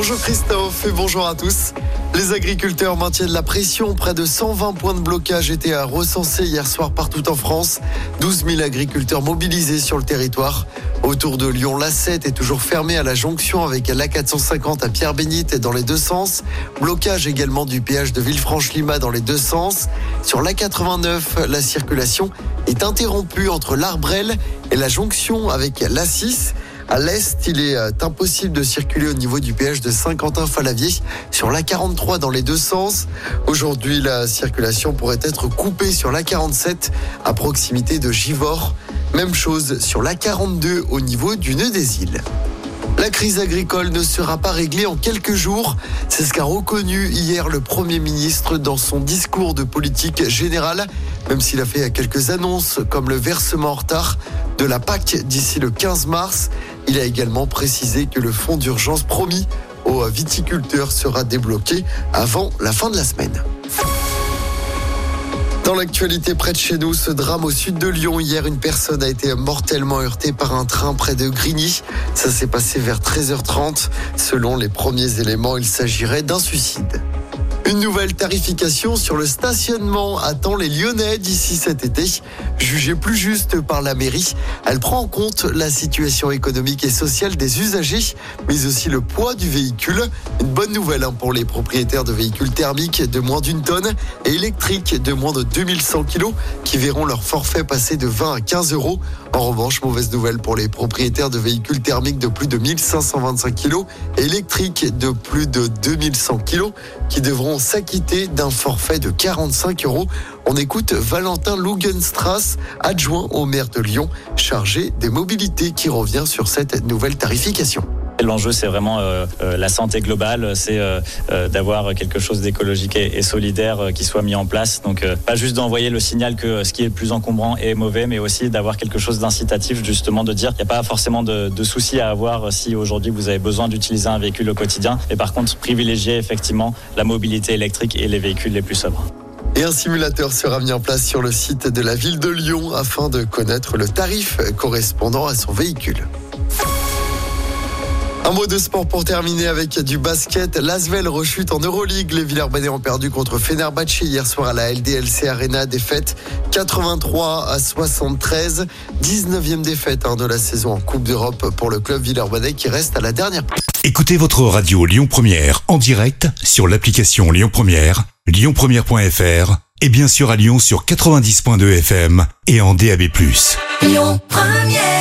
Bonjour Christophe et bonjour à tous. Les agriculteurs maintiennent la pression. Près de 120 points de blocage étaient à recenser hier soir partout en France. 12 000 agriculteurs mobilisés sur le territoire. Autour de Lyon, l'A7 est toujours fermée à la jonction avec l'A450 à Pierre-Bénite dans les deux sens. Blocage également du péage de Villefranche-Lima dans les deux sens. Sur l'A89, la circulation est interrompue entre l'Arbrel et la jonction avec l'A6. À l'est, il est euh, impossible de circuler au niveau du péage de Saint-Quentin-Falavier sur l'A43 dans les deux sens. Aujourd'hui, la circulation pourrait être coupée sur l'A47 à proximité de Givors. Même chose sur l'A42 au niveau du nœud des îles. La crise agricole ne sera pas réglée en quelques jours. C'est ce qu'a reconnu hier le Premier ministre dans son discours de politique générale, même s'il a fait quelques annonces comme le versement en retard de la PAC d'ici le 15 mars. Il a également précisé que le fonds d'urgence promis aux viticulteurs sera débloqué avant la fin de la semaine. Dans l'actualité près de chez nous, ce drame au sud de Lyon. Hier, une personne a été mortellement heurtée par un train près de Grigny. Ça s'est passé vers 13h30. Selon les premiers éléments, il s'agirait d'un suicide. Une nouvelle tarification sur le stationnement attend les Lyonnais d'ici cet été. Jugée plus juste par la mairie, elle prend en compte la situation économique et sociale des usagers, mais aussi le poids du véhicule. Une bonne nouvelle hein, pour les propriétaires de véhicules thermiques de moins d'une tonne et électriques de moins de 2100 kg qui verront leur forfait passer de 20 à 15 euros. En revanche, mauvaise nouvelle pour les propriétaires de véhicules thermiques de plus de 1525 kg et électriques de plus de 2100 kg qui devront s'acquitter d'un forfait de 45 euros. On écoute Valentin Lugenstrass, adjoint au maire de Lyon, chargé des mobilités, qui revient sur cette nouvelle tarification. L'enjeu, c'est vraiment euh, euh, la santé globale, c'est euh, d'avoir quelque chose d'écologique et, solidaire qui soit mis en place. Donc, pas juste d'envoyer le signal que ce qui est plus encombrant est mauvais, mais aussi d'avoir quelque chose d'incitatif, justement, de dire qu'il n'y a pas forcément de, de, soucis à avoir si aujourd'hui vous avez besoin d'utiliser un véhicule au quotidien, mais par contre, privilégier effectivement la mobilité électrique et les véhicules les plus sobres. Et un simulateur sera mis en place sur le site de la ville de Lyon afin de connaître le tarif correspondant à son véhicule. Un mot de sport pour terminer avec du basket. L'Asvel rechute en Euroleague. Les Villers-Banais ont perdu contre Fenerbahçe hier soir à la LDLC Arena. Défaite 83 à 73. 19e défaite hein, de la saison en Coupe d'Europe pour le club Villers-Banais qui reste à la dernière place. Écoutez votre radio Lyon Première en direct sur l'application Lyon Première, lyonpremière.fr et bien sûr à Lyon sur 90.2 FM et en DAB+. Lyon Première